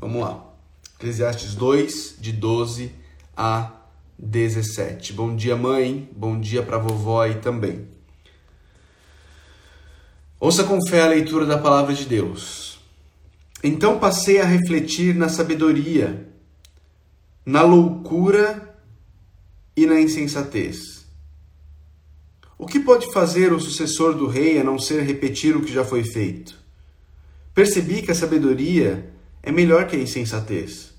Vamos lá. Eclesiastes 2, de 12 a 17. Bom dia, mãe. Bom dia para vovó aí também. Ouça com fé a leitura da palavra de Deus. Então passei a refletir na sabedoria, na loucura e na insensatez. O que pode fazer o sucessor do rei a não ser repetir o que já foi feito? Percebi que a sabedoria é melhor que a insensatez.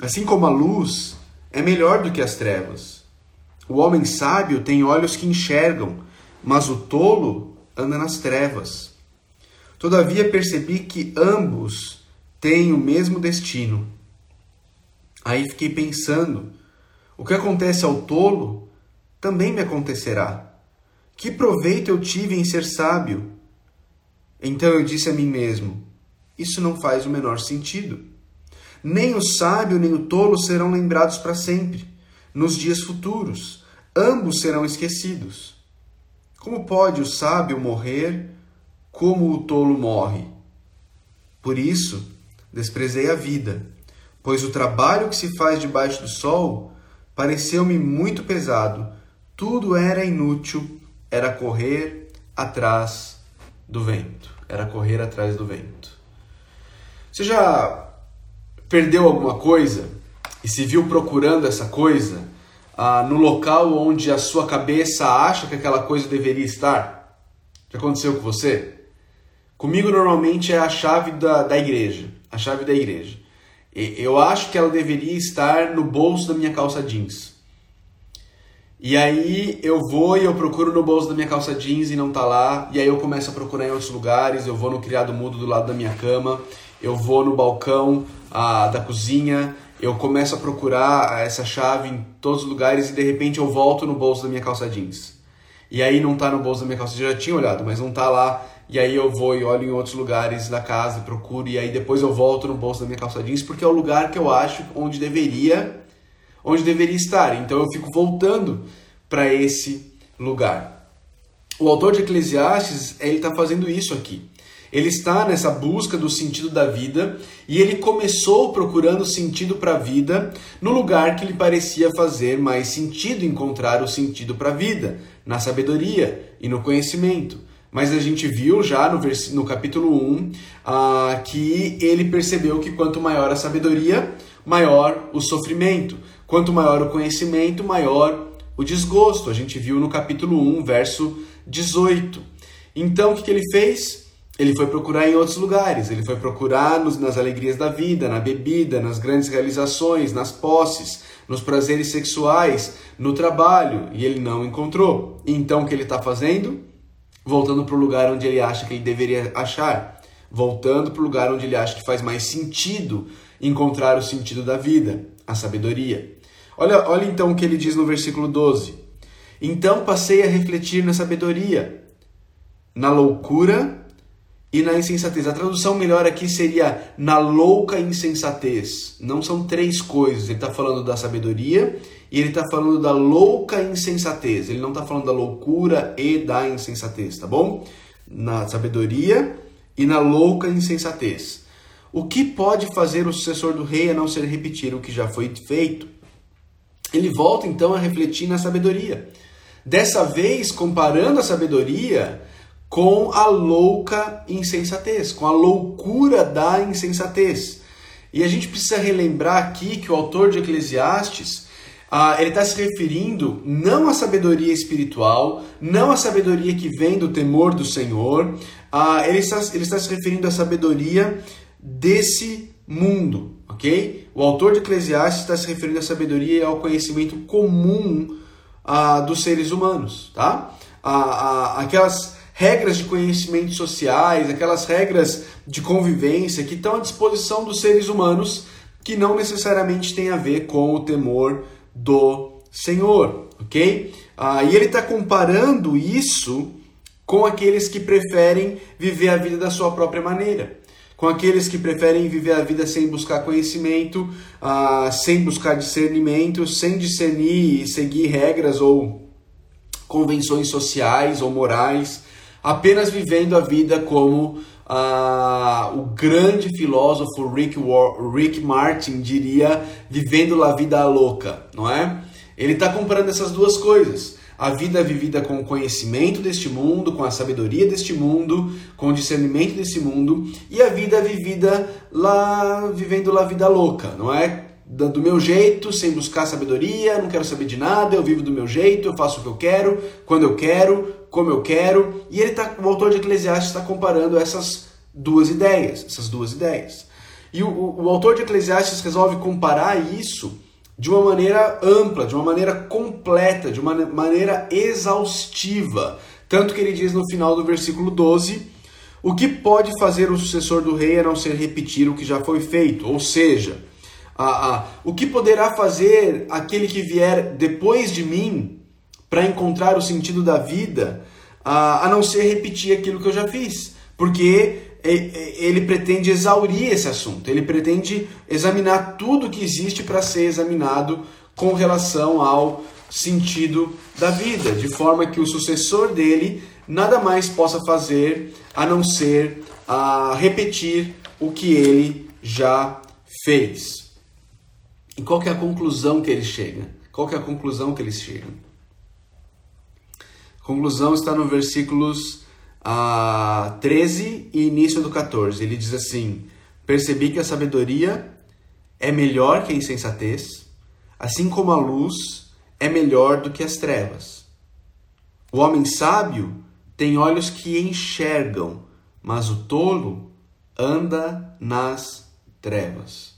Assim como a luz é melhor do que as trevas. O homem sábio tem olhos que enxergam, mas o tolo anda nas trevas. Todavia percebi que ambos têm o mesmo destino. Aí fiquei pensando: o que acontece ao tolo também me acontecerá. Que proveito eu tive em ser sábio? Então eu disse a mim mesmo: isso não faz o menor sentido. Nem o sábio nem o tolo serão lembrados para sempre. Nos dias futuros, ambos serão esquecidos. Como pode o sábio morrer como o tolo morre? Por isso, desprezei a vida, pois o trabalho que se faz debaixo do sol pareceu-me muito pesado. Tudo era inútil, era correr atrás do vento. Era correr atrás do vento. Você já perdeu alguma coisa e se viu procurando essa coisa ah, no local onde a sua cabeça acha que aquela coisa deveria estar? Já aconteceu com você? Comigo normalmente é a chave da, da igreja. A chave da igreja. E, eu acho que ela deveria estar no bolso da minha calça jeans. E aí eu vou e eu procuro no bolso da minha calça jeans e não tá lá. E aí eu começo a procurar em outros lugares. Eu vou no criado mudo do lado da minha cama eu vou no balcão ah, da cozinha, eu começo a procurar essa chave em todos os lugares e de repente eu volto no bolso da minha calça jeans. E aí não tá no bolso da minha calça jeans, eu já tinha olhado, mas não tá lá. E aí eu vou e olho em outros lugares da casa, procuro e aí depois eu volto no bolso da minha calça jeans porque é o lugar que eu acho onde deveria onde deveria estar. Então eu fico voltando para esse lugar. O autor de Eclesiastes, ele está fazendo isso aqui. Ele está nessa busca do sentido da vida e ele começou procurando sentido para a vida no lugar que lhe parecia fazer mais sentido encontrar o sentido para a vida, na sabedoria e no conhecimento. Mas a gente viu já no, vers... no capítulo 1 ah, que ele percebeu que quanto maior a sabedoria, maior o sofrimento. Quanto maior o conhecimento, maior o desgosto. A gente viu no capítulo 1, verso 18. Então o que, que ele fez? Ele foi procurar em outros lugares, ele foi procurar nos, nas alegrias da vida, na bebida, nas grandes realizações, nas posses, nos prazeres sexuais, no trabalho, e ele não encontrou. Então o que ele está fazendo? Voltando para o lugar onde ele acha que ele deveria achar, voltando para o lugar onde ele acha que faz mais sentido encontrar o sentido da vida, a sabedoria. Olha, olha então o que ele diz no versículo 12. Então passei a refletir na sabedoria, na loucura e na insensatez. A tradução melhor aqui seria na louca insensatez. Não são três coisas. Ele está falando da sabedoria e ele está falando da louca insensatez. Ele não está falando da loucura e da insensatez, tá bom? Na sabedoria e na louca insensatez. O que pode fazer o sucessor do rei a não ser repetir o que já foi feito? Ele volta então a refletir na sabedoria. Dessa vez, comparando a sabedoria com a louca insensatez, com a loucura da insensatez. E a gente precisa relembrar aqui que o autor de Eclesiastes ah, ele está se referindo não à sabedoria espiritual, não à sabedoria que vem do temor do Senhor, ah, ele, está, ele está se referindo à sabedoria desse mundo, ok? O autor de Eclesiastes está se referindo à sabedoria e ao conhecimento comum ah, dos seres humanos, tá? aquelas regras de conhecimentos sociais, aquelas regras de convivência que estão à disposição dos seres humanos que não necessariamente tem a ver com o temor do Senhor, ok? Ah, e ele está comparando isso com aqueles que preferem viver a vida da sua própria maneira, com aqueles que preferem viver a vida sem buscar conhecimento, ah, sem buscar discernimento, sem discernir e seguir regras ou convenções sociais ou morais, apenas vivendo a vida como ah, o grande filósofo Rick, War Rick Martin diria vivendo a vida louca, não é? Ele está comparando essas duas coisas. A vida vivida com o conhecimento deste mundo, com a sabedoria deste mundo, com o discernimento desse mundo, e a vida vivida lá, vivendo lá a vida louca, não é? Do meu jeito, sem buscar sabedoria, não quero saber de nada, eu vivo do meu jeito, eu faço o que eu quero, quando eu quero, como eu quero. E ele tá, o autor de Eclesiastes está comparando essas duas ideias, essas duas ideias. E o, o, o autor de Eclesiastes resolve comparar isso de uma maneira ampla, de uma maneira completa, de uma maneira exaustiva. Tanto que ele diz no final do versículo 12: O que pode fazer o sucessor do rei a não ser repetir o que já foi feito? Ou seja, a, a, o que poderá fazer aquele que vier depois de mim para encontrar o sentido da vida, a, não ser repetir aquilo que eu já fiz? Porque ele pretende exaurir esse assunto, ele pretende examinar tudo que existe para ser examinado com relação ao sentido da vida, de forma que o sucessor dele nada mais possa fazer a não ser a repetir o que ele já fez. E qual é a conclusão que ele chega? Qual é a conclusão que eles chegam? Conclusão está no versículos a 13 e início do 14. Ele diz assim: Percebi que a sabedoria é melhor que a insensatez, assim como a luz é melhor do que as trevas. O homem sábio tem olhos que enxergam, mas o tolo anda nas trevas.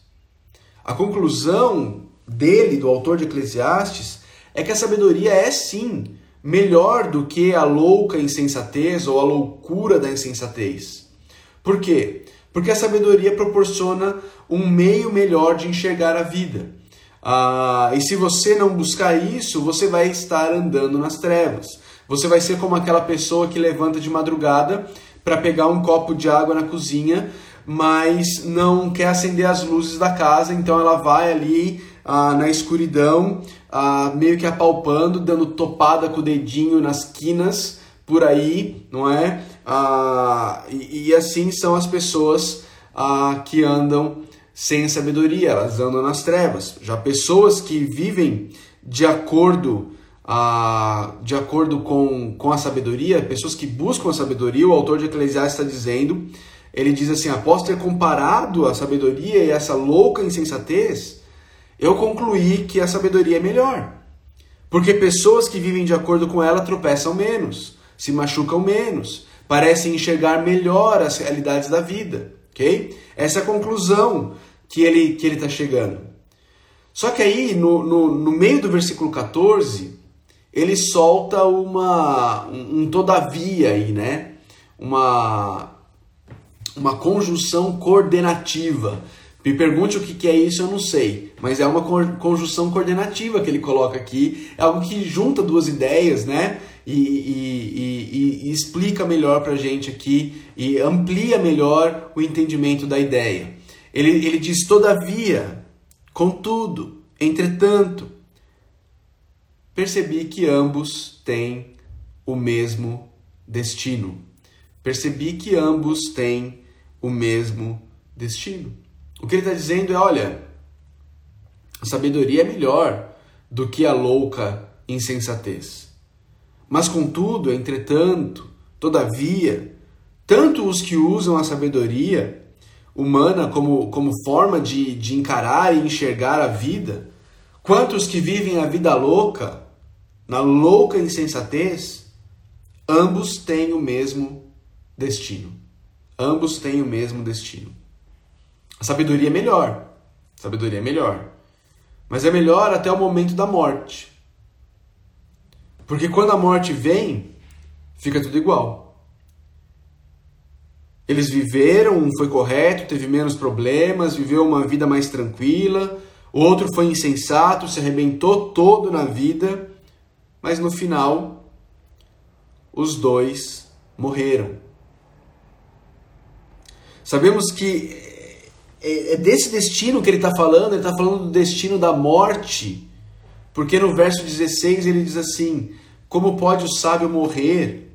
A conclusão dele, do autor de Eclesiastes, é que a sabedoria é sim melhor do que a louca insensatez ou a loucura da insensatez. Por quê? Porque a sabedoria proporciona um meio melhor de enxergar a vida. Ah, e se você não buscar isso, você vai estar andando nas trevas. Você vai ser como aquela pessoa que levanta de madrugada para pegar um copo de água na cozinha, mas não quer acender as luzes da casa, então ela vai ali ah, na escuridão, ah, meio que apalpando, dando topada com o dedinho nas quinas por aí, não é? Ah, e, e, assim são as pessoas ah, que andam sem sabedoria, elas andam nas trevas. Já pessoas que vivem de acordo ah, de acordo com, com a sabedoria, pessoas que buscam a sabedoria, o autor de Eclesiastes está dizendo, ele diz assim, após ter comparado a sabedoria e essa louca insensatez, eu concluí que a sabedoria é melhor. Porque pessoas que vivem de acordo com ela tropeçam menos, se machucam menos, parecem enxergar melhor as realidades da vida, ok? Essa é a conclusão que ele que ele está chegando. Só que aí, no, no, no, meio do versículo 14, ele solta uma, um, um todavia aí, né? Uma, uma conjunção coordenativa me pergunte o que é isso, eu não sei. Mas é uma conjunção coordenativa que ele coloca aqui. É algo que junta duas ideias, né? E, e, e, e explica melhor para a gente aqui e amplia melhor o entendimento da ideia. Ele, ele diz: todavia, contudo, entretanto, percebi que ambos têm o mesmo destino. Percebi que ambos têm o mesmo destino. O que ele está dizendo é: olha, a sabedoria é melhor do que a louca insensatez. Mas, contudo, entretanto, todavia, tanto os que usam a sabedoria humana como, como forma de, de encarar e enxergar a vida, quanto os que vivem a vida louca, na louca insensatez, ambos têm o mesmo destino. Ambos têm o mesmo destino. A sabedoria é melhor. A sabedoria é melhor. Mas é melhor até o momento da morte. Porque quando a morte vem, fica tudo igual. Eles viveram, um foi correto, teve menos problemas, viveu uma vida mais tranquila. O outro foi insensato, se arrebentou todo na vida, mas no final os dois morreram. Sabemos que é, é desse destino que ele está falando, ele está falando do destino da morte, porque no verso 16 ele diz assim: Como pode o sábio morrer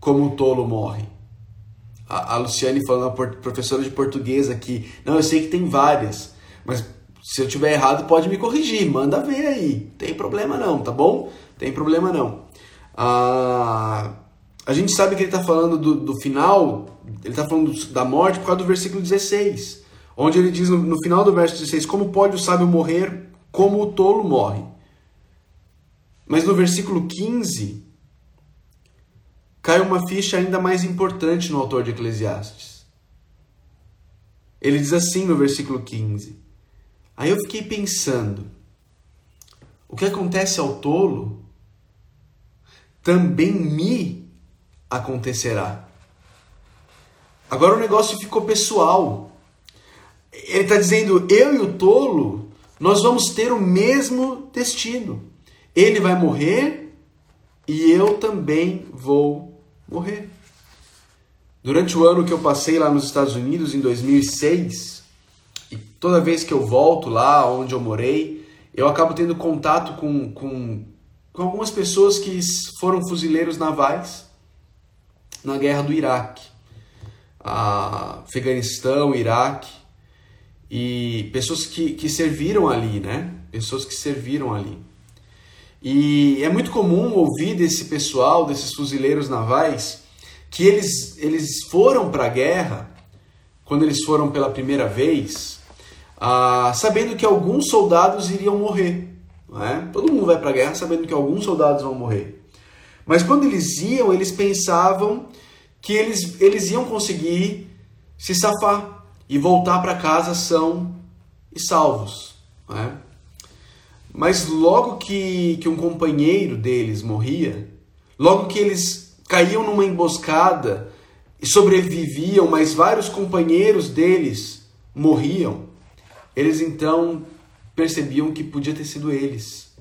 como o tolo morre? a, a Luciane falando, a professora de português aqui. Não, eu sei que tem várias, mas se eu tiver errado, pode me corrigir, manda ver aí. Tem problema não, tá bom? Tem problema não. Ah, a gente sabe que ele está falando do, do, final, ele está falando da morte por causa do versículo 16, onde ele diz no, no final do verso 16: Como pode o sábio morrer como o tolo morre? Mas no versículo 15, cai uma ficha ainda mais importante no autor de Eclesiastes. Ele diz assim no versículo 15: Aí eu fiquei pensando, o que acontece ao tolo também me acontecerá. Agora o negócio ficou pessoal. Ele está dizendo, eu e o tolo, nós vamos ter o mesmo destino. Ele vai morrer e eu também vou morrer. Durante o ano que eu passei lá nos Estados Unidos, em 2006, e toda vez que eu volto lá onde eu morei, eu acabo tendo contato com, com, com algumas pessoas que foram fuzileiros navais na guerra do Iraque. Afeganistão, Iraque, e pessoas que, que serviram ali, né? Pessoas que serviram ali. E é muito comum ouvir desse pessoal, desses fuzileiros navais, que eles, eles foram para a guerra, quando eles foram pela primeira vez, ah, sabendo que alguns soldados iriam morrer. É? Todo mundo vai para a guerra sabendo que alguns soldados vão morrer. Mas quando eles iam, eles pensavam que eles, eles iam conseguir se safar e voltar para casa são e salvos. É? Mas logo que, que um companheiro deles morria, logo que eles caíam numa emboscada e sobreviviam, mas vários companheiros deles morriam, eles então percebiam que podia ter sido eles.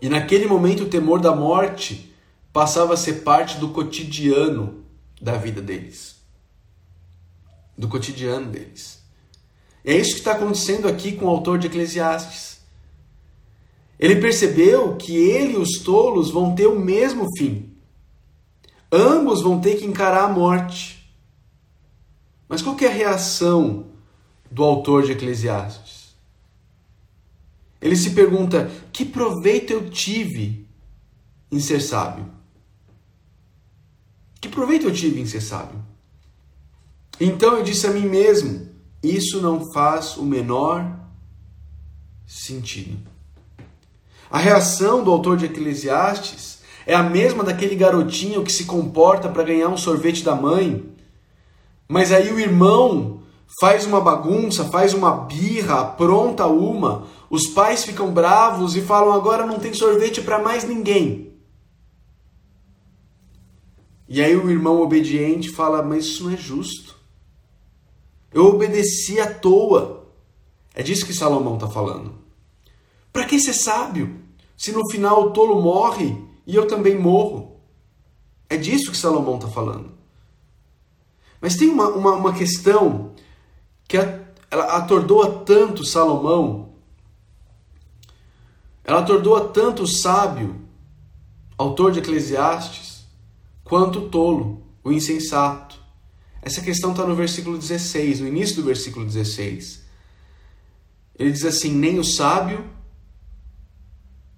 E naquele momento o temor da morte passava a ser parte do cotidiano da vida deles. Do cotidiano deles. É isso que está acontecendo aqui com o autor de Eclesiastes. Ele percebeu que ele e os tolos vão ter o mesmo fim. Ambos vão ter que encarar a morte. Mas qual é a reação do autor de Eclesiastes? Ele se pergunta: que proveito eu tive em ser sábio? Que proveito eu tive em ser sábio? Então eu disse a mim mesmo: isso não faz o menor sentido. A reação do autor de Eclesiastes é a mesma daquele garotinho que se comporta para ganhar um sorvete da mãe, mas aí o irmão faz uma bagunça, faz uma birra, apronta uma, os pais ficam bravos e falam agora não tem sorvete para mais ninguém. E aí o irmão obediente fala, mas isso não é justo. Eu obedeci à toa. É disso que Salomão está falando. Para que ser sábio se no final o tolo morre e eu também morro? É disso que Salomão está falando. Mas tem uma, uma, uma questão que a, ela atordoa tanto Salomão, ela atordoa tanto o sábio, autor de Eclesiastes, quanto o tolo, o insensato. Essa questão está no versículo 16, no início do versículo 16. Ele diz assim: nem o sábio,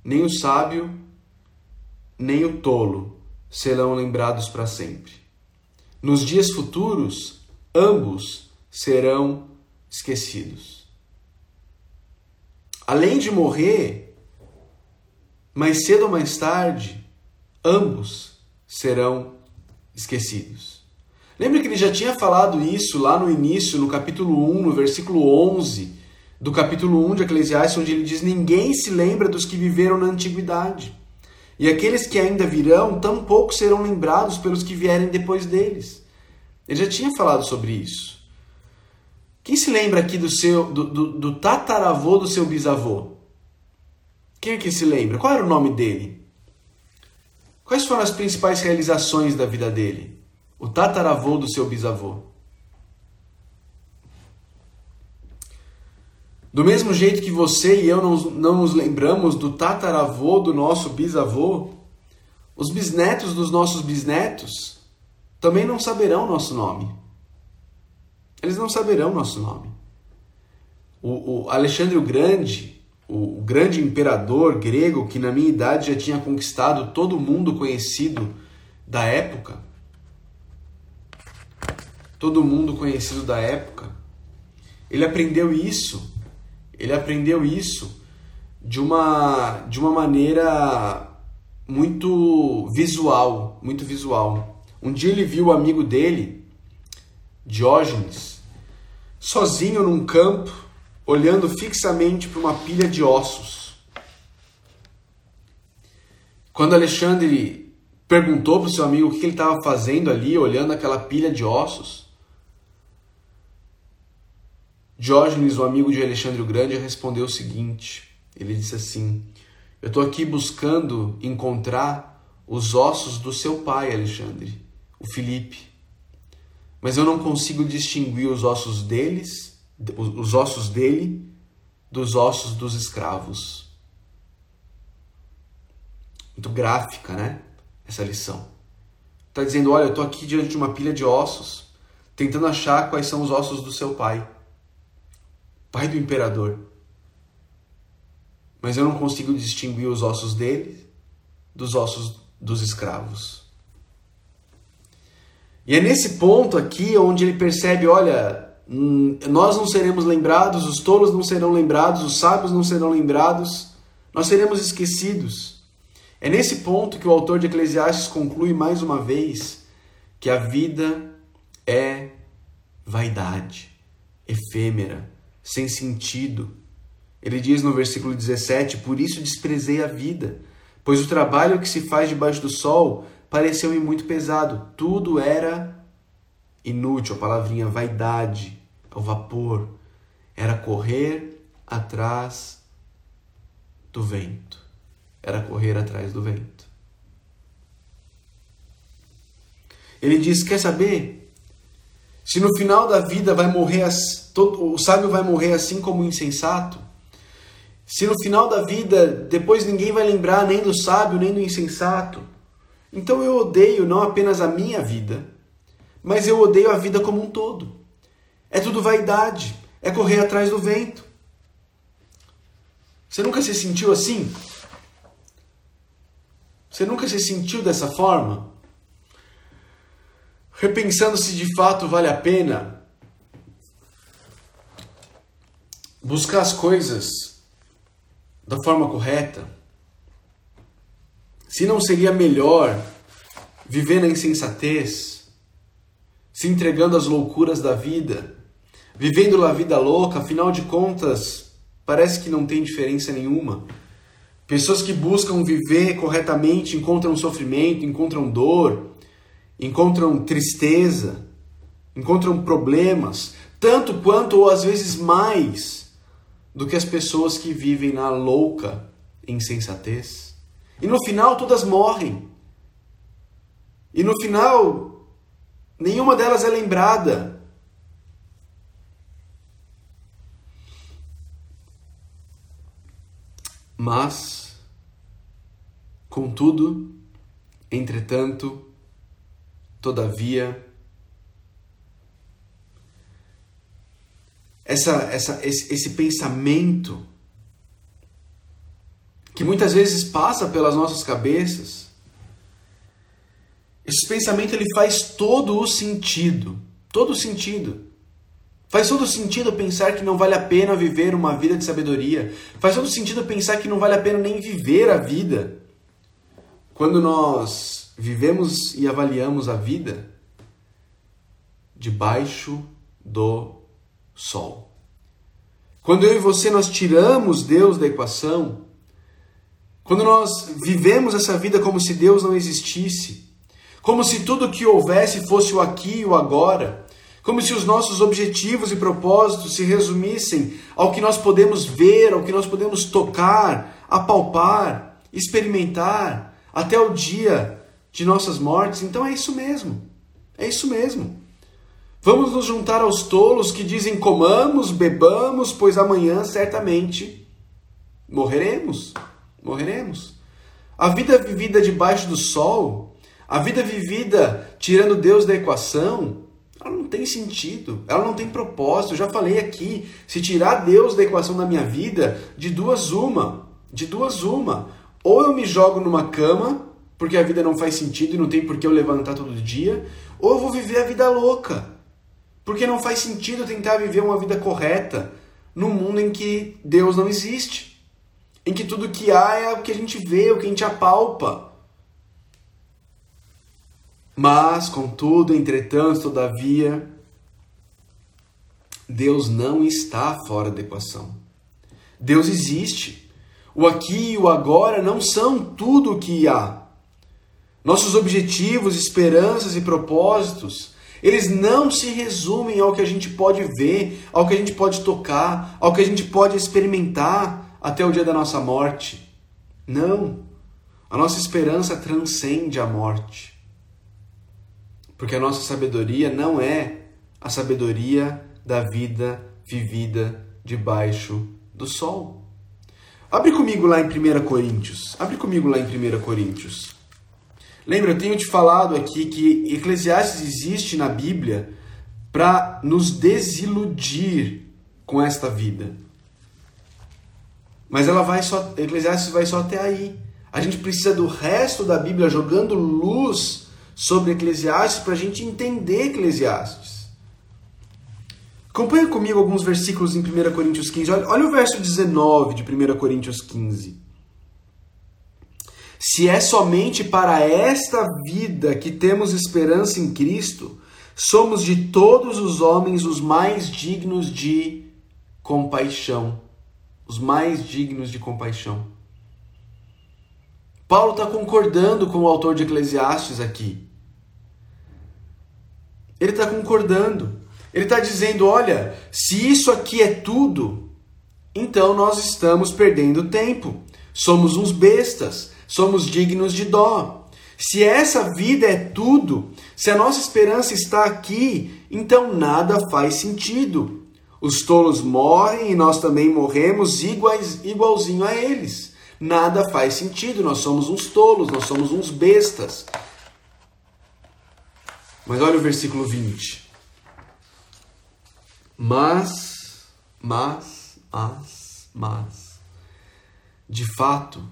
nem o sábio, nem o tolo serão lembrados para sempre. Nos dias futuros, ambos serão esquecidos. Além de morrer, mais cedo ou mais tarde, ambos serão esquecidos. Lembra que ele já tinha falado isso lá no início, no capítulo 1, no versículo 11 do capítulo 1 de Eclesiastes, onde ele diz: Ninguém se lembra dos que viveram na antiguidade. E aqueles que ainda virão, tampouco serão lembrados pelos que vierem depois deles. Ele já tinha falado sobre isso. Quem se lembra aqui do seu do, do, do tataravô do seu bisavô? Quem é que se lembra? Qual era o nome dele? Quais foram as principais realizações da vida dele? O tataravô do seu bisavô. Do mesmo jeito que você e eu não, não nos lembramos do tataravô do nosso bisavô, os bisnetos dos nossos bisnetos também não saberão nosso nome. Eles não saberão nosso nome. O, o Alexandre o Grande, o, o grande imperador grego que na minha idade já tinha conquistado todo mundo conhecido da época, todo mundo conhecido da época, ele aprendeu isso. Ele aprendeu isso de uma de uma maneira muito visual, muito visual. Um dia ele viu o amigo dele, Diógenes, sozinho num campo, olhando fixamente para uma pilha de ossos. Quando Alexandre perguntou para o seu amigo o que ele estava fazendo ali, olhando aquela pilha de ossos, Diógenes, o amigo de Alexandre o Grande, respondeu o seguinte: ele disse assim: Eu estou aqui buscando encontrar os ossos do seu pai, Alexandre, o Felipe. Mas eu não consigo distinguir os ossos deles, os ossos dele, dos ossos dos escravos. Muito gráfica, né? Essa lição. Está dizendo: olha, eu estou aqui diante de uma pilha de ossos, tentando achar quais são os ossos do seu pai, pai do imperador mas eu não consigo distinguir os ossos dele dos ossos dos escravos. E é nesse ponto aqui onde ele percebe: olha, hum, nós não seremos lembrados, os tolos não serão lembrados, os sábios não serão lembrados, nós seremos esquecidos. É nesse ponto que o autor de Eclesiastes conclui mais uma vez que a vida é vaidade, efêmera, sem sentido, ele diz no versículo 17: Por isso desprezei a vida, pois o trabalho que se faz debaixo do sol pareceu-me muito pesado. Tudo era inútil, a palavrinha vaidade, o vapor. Era correr atrás do vento. Era correr atrás do vento. Ele diz: Quer saber? Se no final da vida vai morrer, o sábio vai morrer assim como o insensato, se no final da vida, depois ninguém vai lembrar nem do sábio nem do insensato, então eu odeio não apenas a minha vida, mas eu odeio a vida como um todo. É tudo vaidade, é correr atrás do vento. Você nunca se sentiu assim? Você nunca se sentiu dessa forma? Repensando se de fato vale a pena buscar as coisas da forma correta? Se não seria melhor viver na insensatez, se entregando às loucuras da vida, vivendo a vida louca, afinal de contas, parece que não tem diferença nenhuma. Pessoas que buscam viver corretamente encontram sofrimento, encontram dor, encontram tristeza, encontram problemas, tanto quanto ou às vezes mais do que as pessoas que vivem na louca insensatez. E no final todas morrem. E no final nenhuma delas é lembrada. Mas, contudo, entretanto, todavia, essa, essa, esse, esse pensamento que muitas vezes passa pelas nossas cabeças, esse pensamento ele faz todo o sentido, todo o sentido. Faz todo sentido pensar que não vale a pena viver uma vida de sabedoria. Faz todo sentido pensar que não vale a pena nem viver a vida. Quando nós vivemos e avaliamos a vida debaixo do sol. Quando eu e você nós tiramos Deus da equação, quando nós vivemos essa vida como se Deus não existisse, como se tudo que houvesse fosse o aqui e o agora, como se os nossos objetivos e propósitos se resumissem ao que nós podemos ver, ao que nós podemos tocar, apalpar, experimentar, até o dia de nossas mortes. Então é isso mesmo. É isso mesmo. Vamos nos juntar aos tolos que dizem: comamos, bebamos, pois amanhã certamente morreremos. Morreremos. A vida vivida debaixo do sol, a vida vivida tirando Deus da equação, ela não tem sentido, ela não tem propósito. Eu já falei aqui, se tirar Deus da equação da minha vida, de duas uma, de duas uma, ou eu me jogo numa cama, porque a vida não faz sentido e não tem por que eu levantar todo dia, ou eu vou viver a vida louca. Porque não faz sentido tentar viver uma vida correta num mundo em que Deus não existe. Em que tudo que há é o que a gente vê, o que a gente apalpa. Mas, contudo, entretanto, todavia, Deus não está fora da equação. Deus existe. O aqui e o agora não são tudo o que há. Nossos objetivos, esperanças e propósitos, eles não se resumem ao que a gente pode ver, ao que a gente pode tocar, ao que a gente pode experimentar até o dia da nossa morte. Não. A nossa esperança transcende a morte. Porque a nossa sabedoria não é a sabedoria da vida vivida debaixo do sol. Abre comigo lá em 1 Coríntios. Abre comigo lá em 1 Coríntios. Lembra, eu tenho te falado aqui que Eclesiastes existe na Bíblia para nos desiludir com esta vida. Mas ela vai só, Eclesiastes vai só até aí. A gente precisa do resto da Bíblia jogando luz sobre Eclesiastes para a gente entender Eclesiastes. Acompanha comigo alguns versículos em 1 Coríntios 15. Olha, olha o verso 19 de 1 Coríntios 15. Se é somente para esta vida que temos esperança em Cristo, somos de todos os homens os mais dignos de compaixão. Os mais dignos de compaixão. Paulo está concordando com o autor de Eclesiastes aqui. Ele está concordando. Ele está dizendo: olha, se isso aqui é tudo, então nós estamos perdendo tempo. Somos uns bestas, somos dignos de dó. Se essa vida é tudo, se a nossa esperança está aqui, então nada faz sentido. Os tolos morrem e nós também morremos iguais, igualzinho a eles nada faz sentido. Nós somos uns tolos, nós somos uns bestas. Mas olha o versículo 20. Mas, mas, mas, mas, de fato,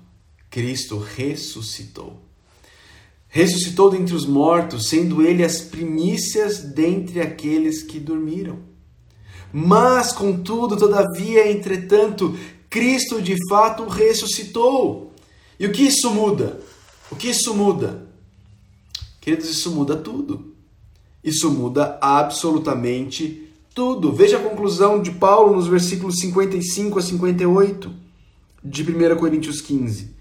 Cristo ressuscitou. Ressuscitou dentre os mortos, sendo ele as primícias dentre aqueles que dormiram. Mas, contudo, todavia, entretanto, Cristo de fato ressuscitou. E o que isso muda? O que isso muda? Queridos, isso muda tudo. Isso muda absolutamente tudo. Veja a conclusão de Paulo nos versículos 55 a 58 de 1 Coríntios 15.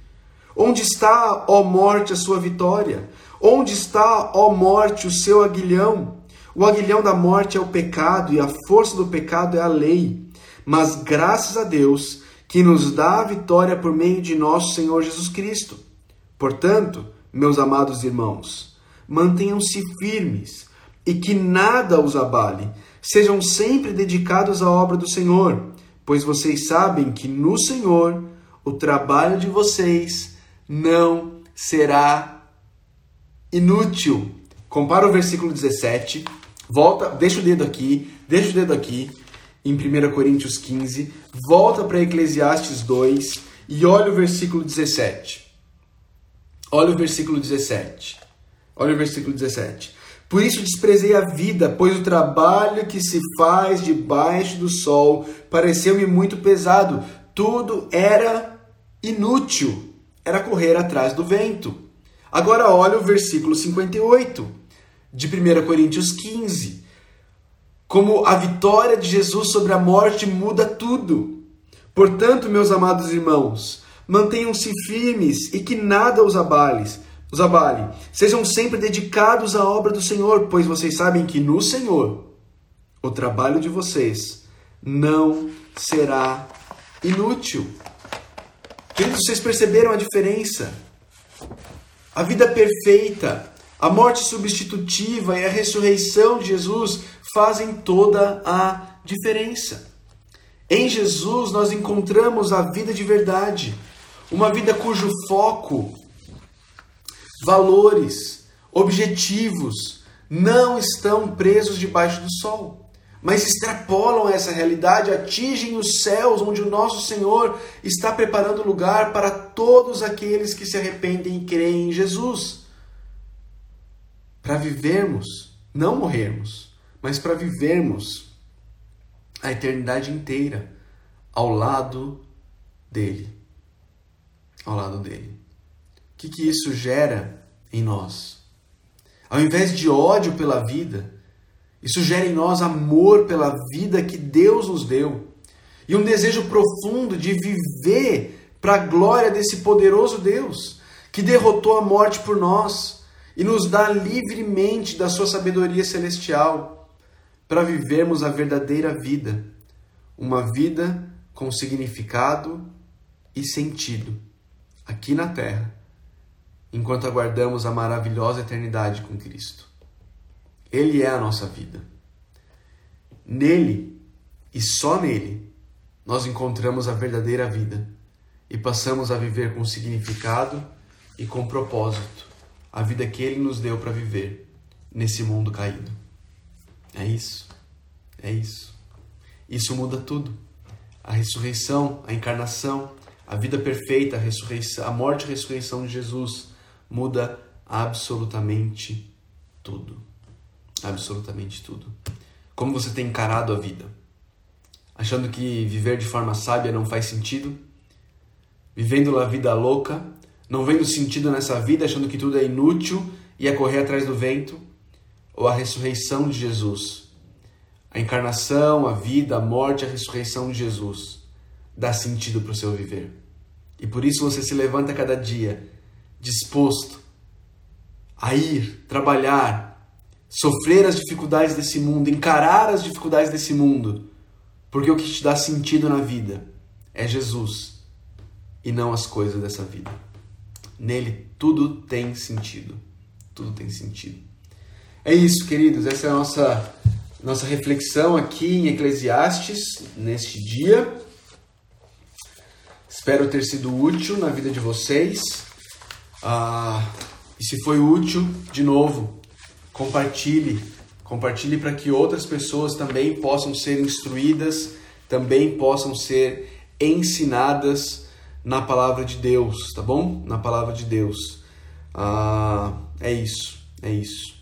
Onde está, ó morte, a sua vitória? Onde está, ó morte, o seu aguilhão? O aguilhão da morte é o pecado e a força do pecado é a lei. Mas graças a Deus que nos dá a vitória por meio de nosso Senhor Jesus Cristo. Portanto, meus amados irmãos, mantenham-se firmes e que nada os abale. Sejam sempre dedicados à obra do Senhor, pois vocês sabem que no Senhor o trabalho de vocês não será inútil. Compara o versículo 17, volta, deixa o dedo aqui, deixa o dedo aqui em 1 Coríntios 15, volta para Eclesiastes 2 e olha o versículo 17. Olha o versículo 17. Olha o versículo 17. Por isso desprezei a vida, pois o trabalho que se faz debaixo do sol pareceu-me muito pesado. Tudo era inútil, era correr atrás do vento. Agora olha o versículo 58 de 1 Coríntios 15 como a vitória de Jesus sobre a morte muda tudo. Portanto, meus amados irmãos, mantenham-se firmes e que nada os abale. Os abale. Sejam sempre dedicados à obra do Senhor, pois vocês sabem que no Senhor o trabalho de vocês não será inútil. Queridos, vocês perceberam a diferença? A vida perfeita, a morte substitutiva e a ressurreição de Jesus fazem toda a diferença. Em Jesus nós encontramos a vida de verdade, uma vida cujo foco, valores, objetivos não estão presos debaixo do sol, mas extrapolam essa realidade, atingem os céus, onde o nosso Senhor está preparando lugar para todos aqueles que se arrependem e creem em Jesus. Para vivermos, não morrermos, mas para vivermos a eternidade inteira ao lado dele. Ao lado dele. O que, que isso gera em nós? Ao invés de ódio pela vida, isso gera em nós amor pela vida que Deus nos deu. E um desejo profundo de viver para a glória desse poderoso Deus que derrotou a morte por nós e nos dá livremente da sua sabedoria celestial para vivermos a verdadeira vida, uma vida com significado e sentido. Aqui na terra enquanto aguardamos a maravilhosa eternidade com Cristo. Ele é a nossa vida. Nele e só nele nós encontramos a verdadeira vida e passamos a viver com significado e com propósito a vida que ele nos deu para viver nesse mundo caído. É isso. É isso. Isso muda tudo. A ressurreição, a encarnação, a vida perfeita, a ressurreição, a morte e a ressurreição de Jesus muda absolutamente tudo. Absolutamente tudo. Como você tem encarado a vida? Achando que viver de forma sábia não faz sentido? Vivendo a vida louca, não vendo sentido nessa vida, achando que tudo é inútil e é correr atrás do vento? Ou a ressurreição de Jesus? A encarnação, a vida, a morte, a ressurreição de Jesus dá sentido para o seu viver. E por isso você se levanta cada dia disposto a ir trabalhar, sofrer as dificuldades desse mundo, encarar as dificuldades desse mundo, porque o que te dá sentido na vida é Jesus e não as coisas dessa vida. Nele tudo tem sentido. Tudo tem sentido. É isso, queridos. Essa é a nossa, nossa reflexão aqui em Eclesiastes neste dia. Espero ter sido útil na vida de vocês. Ah, e se foi útil, de novo, compartilhe. Compartilhe para que outras pessoas também possam ser instruídas, também possam ser ensinadas na palavra de Deus, tá bom? Na palavra de Deus. Ah, é isso, é isso.